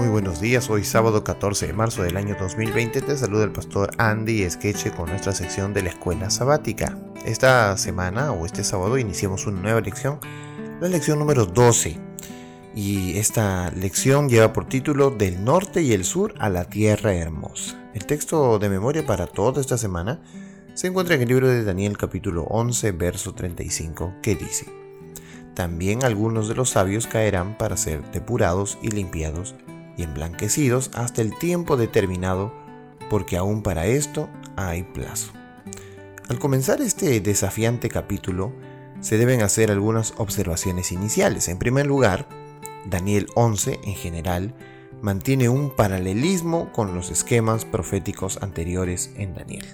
Muy buenos días, hoy sábado 14 de marzo del año 2020 te saluda el pastor Andy Esqueche con nuestra sección de la escuela sabática. Esta semana o este sábado iniciamos una nueva lección, la lección número 12. Y esta lección lleva por título Del norte y el sur a la tierra hermosa. El texto de memoria para toda esta semana se encuentra en el libro de Daniel capítulo 11 verso 35 que dice También algunos de los sabios caerán para ser depurados y limpiados y emblanquecidos hasta el tiempo determinado, porque aún para esto hay plazo. Al comenzar este desafiante capítulo, se deben hacer algunas observaciones iniciales. En primer lugar, Daniel 11 en general mantiene un paralelismo con los esquemas proféticos anteriores en Daniel.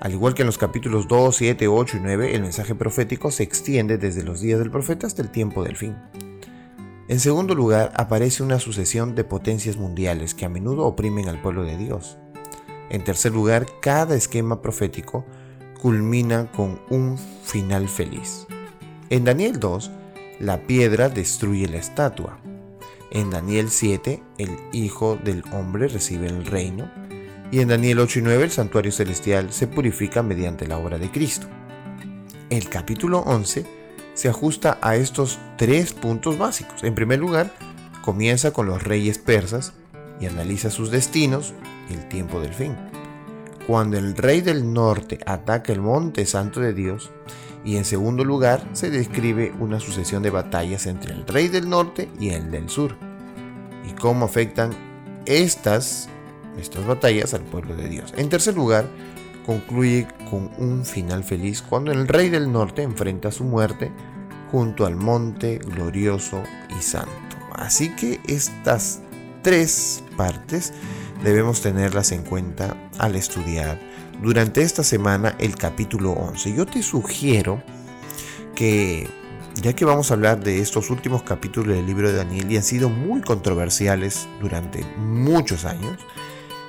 Al igual que en los capítulos 2, 7, 8 y 9, el mensaje profético se extiende desde los días del profeta hasta el tiempo del fin. En segundo lugar, aparece una sucesión de potencias mundiales que a menudo oprimen al pueblo de Dios. En tercer lugar, cada esquema profético culmina con un final feliz. En Daniel 2, la piedra destruye la estatua. En Daniel 7, el Hijo del Hombre recibe el reino. Y en Daniel 8 y 9, el santuario celestial se purifica mediante la obra de Cristo. El capítulo 11 se ajusta a estos tres puntos básicos. En primer lugar, comienza con los reyes persas y analiza sus destinos y el tiempo del fin. Cuando el rey del norte ataca el monte santo de Dios, y en segundo lugar se describe una sucesión de batallas entre el rey del norte y el del sur, y cómo afectan estas, estas batallas al pueblo de Dios. En tercer lugar, concluye con un final feliz cuando el rey del norte enfrenta su muerte junto al monte glorioso y santo. Así que estas tres partes debemos tenerlas en cuenta al estudiar durante esta semana el capítulo 11. Yo te sugiero que, ya que vamos a hablar de estos últimos capítulos del libro de Daniel y han sido muy controversiales durante muchos años,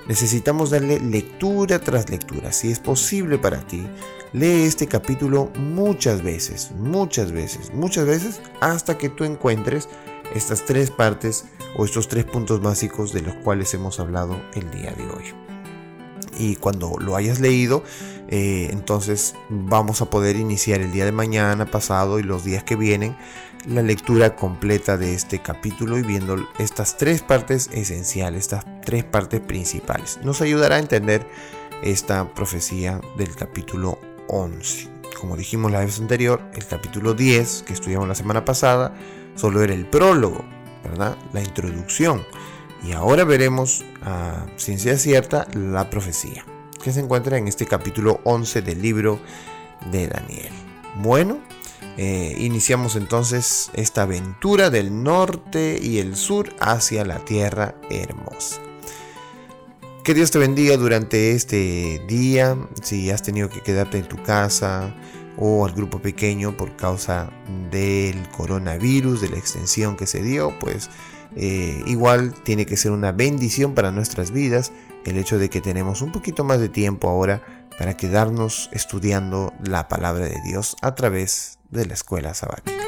Necesitamos darle lectura tras lectura. Si es posible para ti, lee este capítulo muchas veces, muchas veces, muchas veces, hasta que tú encuentres estas tres partes o estos tres puntos básicos de los cuales hemos hablado el día de hoy. Y cuando lo hayas leído, eh, entonces vamos a poder iniciar el día de mañana, pasado y los días que vienen la lectura completa de este capítulo y viendo estas tres partes esenciales, estas tres partes principales. Nos ayudará a entender esta profecía del capítulo 11. Como dijimos la vez anterior, el capítulo 10 que estudiamos la semana pasada solo era el prólogo, ¿verdad? La introducción. Y ahora veremos a ciencia cierta la profecía que se encuentra en este capítulo 11 del libro de Daniel. Bueno, eh, iniciamos entonces esta aventura del norte y el sur hacia la tierra hermosa. Que Dios te bendiga durante este día. Si has tenido que quedarte en tu casa o al grupo pequeño por causa del coronavirus, de la extensión que se dio, pues eh, igual tiene que ser una bendición para nuestras vidas el hecho de que tenemos un poquito más de tiempo ahora para quedarnos estudiando la palabra de Dios a través de la escuela sabática.